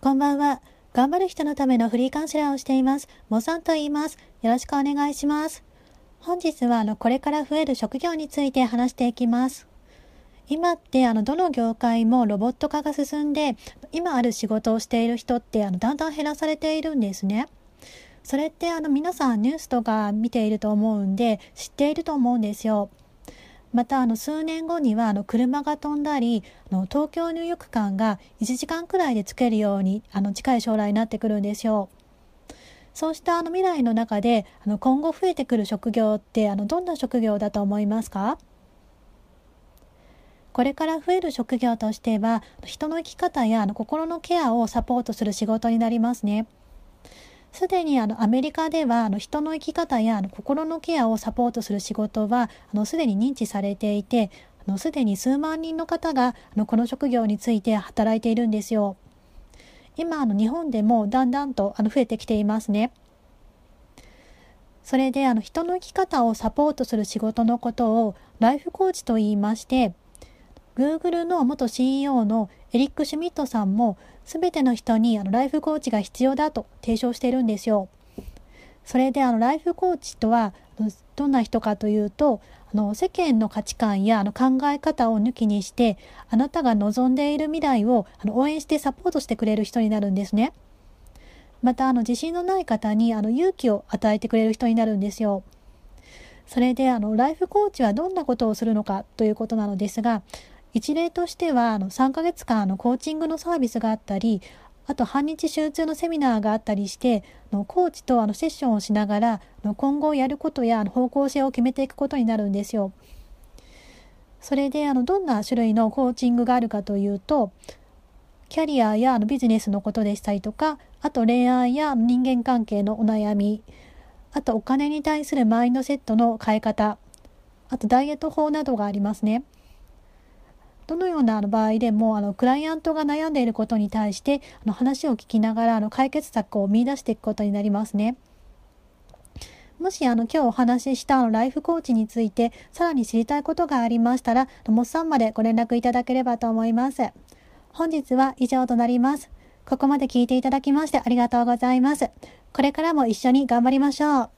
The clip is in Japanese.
こんばんは。頑張る人のためのフリーカウンセラーをしています。モさんと言います。よろしくお願いします。本日はあのこれから増える職業について話していきます。今ってあのどの業界もロボット化が進んで今ある仕事をしている人ってあのだんだん減らされているんですね。それってあの皆さんニュースとか見ていると思うんで知っていると思うんですよ。またあの数年後にはあの車が飛んだりあの東京入浴間が1時間くらいでつけるようにあの近い将来になってくるんですよ。そうしたあの未来の中であの今後増えてくる職業ってあのどんな職業だと思いますか？これから増える職業としては人の生き方やあの心のケアをサポートする仕事になりますね。すでにあのアメリカではあの人の生き方やあの心のケアをサポートする仕事はあのすでに認知されていてあのすでに数万人の方があのこの職業について働いているんですよ。今あの日本でもだんだんとあの増えてきていますね。それであの人の生き方をサポートする仕事のことをライフコーチと言いまして Google の元 CEO のエリック・シュミットさんも全ての人にあのライフコーチが必要だと提唱しているんですよ。それであのライフコーチとはどんな人かというとあの世間の価値観やあの考え方を抜きにしてあなたが望んでいる未来をあの応援してサポートしてくれる人になるんですね。またあの自信のない方にあの勇気を与えてくれる人になるんですよ。それであのライフコーチはどんなことをするのかということなのですが一例としてはあの3ヶ月間のコーチングのサービスがあったりあと半日集中のセミナーがあったりしてのコーチとあのセッションをしながらの今後やることや方向性を決めていくことになるんですよ。それであのどんな種類のコーチングがあるかというとキャリアやビジネスのことでしたりとかあと恋愛や人間関係のお悩みあとお金に対するマインドセットの変え方あとダイエット法などがありますね。どのような場合でもあのクライアントが悩んでいることに対してあの話を聞きながらあの解決策を見出していくことになりますね。もしあの今日お話ししたあのライフコーチについてさらに知りたいことがありましたら、モッさんまでご連絡いただければと思います。本日は以上となります。ここまで聞いていただきましてありがとうございます。これからも一緒に頑張りましょう。